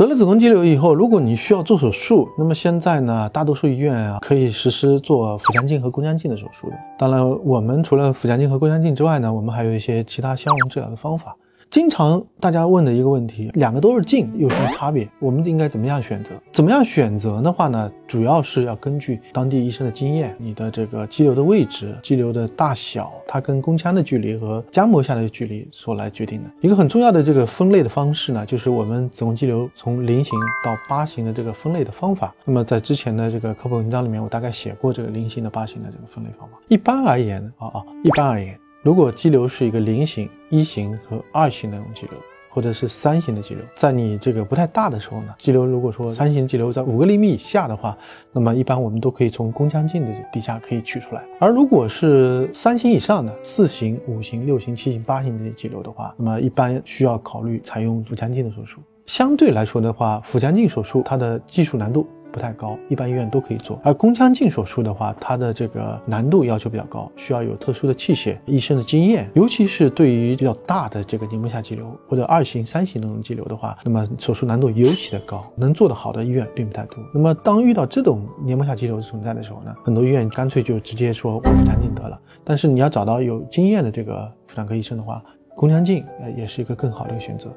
得了子宫肌瘤以后，如果你需要做手术，那么现在呢，大多数医院啊可以实施做腹腔镜和宫腔镜的手术的。当然，我们除了腹腔镜和宫腔镜之外呢，我们还有一些其他消融治疗的方法。经常大家问的一个问题，两个都是镜，有什么差别？我们应该怎么样选择？怎么样选择的话呢？主要是要根据当地医生的经验，你的这个肌瘤的位置、肌瘤的大小，它跟宫腔的距离和浆膜下的距离所来决定的。一个很重要的这个分类的方式呢，就是我们子宫肌瘤从零型到八型的这个分类的方法。那么在之前的这个科普文章里面，我大概写过这个零型的八型的这个分类方法。一般而言啊啊，一般而言。如果肌瘤是一个零型、一型和二型的那种肌瘤，或者是三型的肌瘤，在你这个不太大的时候呢，肌瘤如果说三型肌瘤在五个厘米以下的话，那么一般我们都可以从宫腔镜的底下可以取出来。而如果是三型以上的四型、五型、六型、七型、八型这些肌瘤的话，那么一般需要考虑采用腹腔镜的手术。相对来说的话，腹腔镜手术它的技术难度。不太高，一般医院都可以做。而宫腔镜手术的话，它的这个难度要求比较高，需要有特殊的器械、医生的经验，尤其是对于比较大的这个黏膜下肌瘤或者二型、三型那种肌瘤的话，那么手术难度尤其的高，能做得好的医院并不太多。那么当遇到这种黏膜下肌瘤存在的时候呢，很多医院干脆就直接说我腹腔镜得了。但是你要找到有经验的这个妇产科医生的话。宫腔镜呃也是一个更好的一个选择。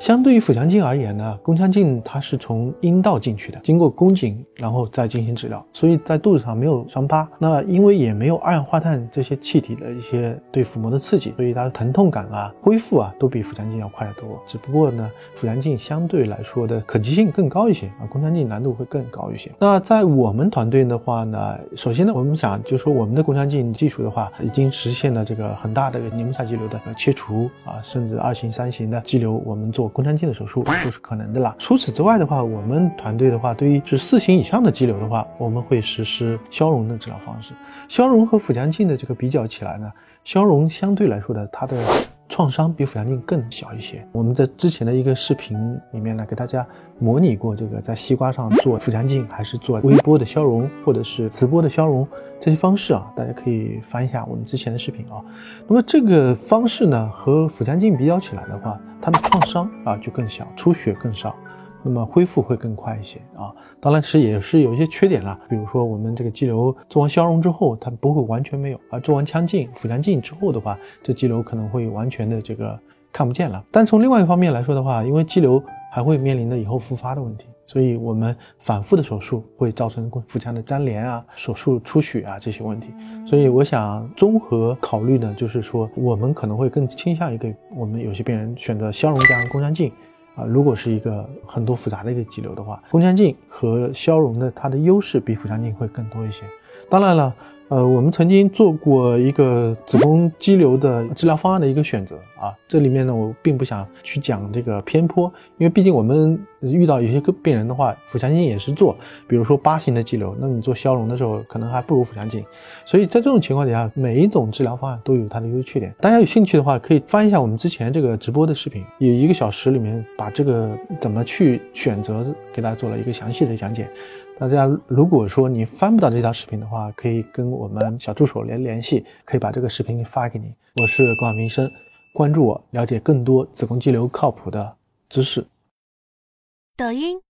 相对于腹腔镜而言呢，宫腔镜它是从阴道进去的，经过宫颈然后再进行治疗，所以在肚子上没有伤疤。那因为也没有二氧化碳这些气体的一些对腹膜的刺激，所以它的疼痛感啊、恢复啊都比腹腔镜要快得多。只不过呢，腹腔镜相对来说的可及性更高一些啊，宫腔镜难度会更高一些。那在我们团队的话呢，首先呢，我们想就说我们的宫腔镜技术的话，已经实现了这个很大的黏膜下肌瘤的切除。啊，甚至二型、三型的肌瘤，我们做宫腔镜的手术都是可能的啦。除此之外的话，我们团队的话，对于是四型以上的肌瘤的话，我们会实施消融的治疗方式。消融和腹腔镜的这个比较起来呢，消融相对来说的它的。创伤比腹腔镜更小一些。我们在之前的一个视频里面呢，给大家模拟过这个在西瓜上做腹腔镜，还是做微波的消融，或者是磁波的消融这些方式啊，大家可以翻一下我们之前的视频啊。那么这个方式呢，和腹腔镜比较起来的话，它的创伤啊就更小，出血更少。那么恢复会更快一些啊，当然是也是有一些缺点啦，比如说我们这个肌瘤做完消融之后，它不会完全没有，而做完腔镜、腹腔镜之后的话，这肌瘤可能会完全的这个看不见了。但从另外一方面来说的话，因为肌瘤还会面临着以后复发的问题，所以我们反复的手术会造成腹腔的粘连啊、手术出血啊这些问题。所以我想综合考虑呢，就是说我们可能会更倾向于给我们有些病人选择消融加上宫腔镜。啊，如果是一个很多复杂的一个肌瘤的话，宫腔镜和消融的它的优势比腹腔镜会更多一些。当然了。呃，我们曾经做过一个子宫肌瘤的治疗方案的一个选择啊，这里面呢，我并不想去讲这个偏颇，因为毕竟我们遇到有些个病人的话，腹腔镜也是做，比如说八型的肌瘤，那你做消融的时候，可能还不如腹腔镜，所以在这种情况底下，每一种治疗方案都有它的优缺点。大家有兴趣的话，可以翻一下我们之前这个直播的视频，有一个小时里面把这个怎么去选择给大家做了一个详细的讲解。大家如果说你翻不到这条视频的话，可以跟我们小助手联联系，可以把这个视频发给你。我是关民生，关注我，了解更多子宫肌瘤靠谱的知识。抖音。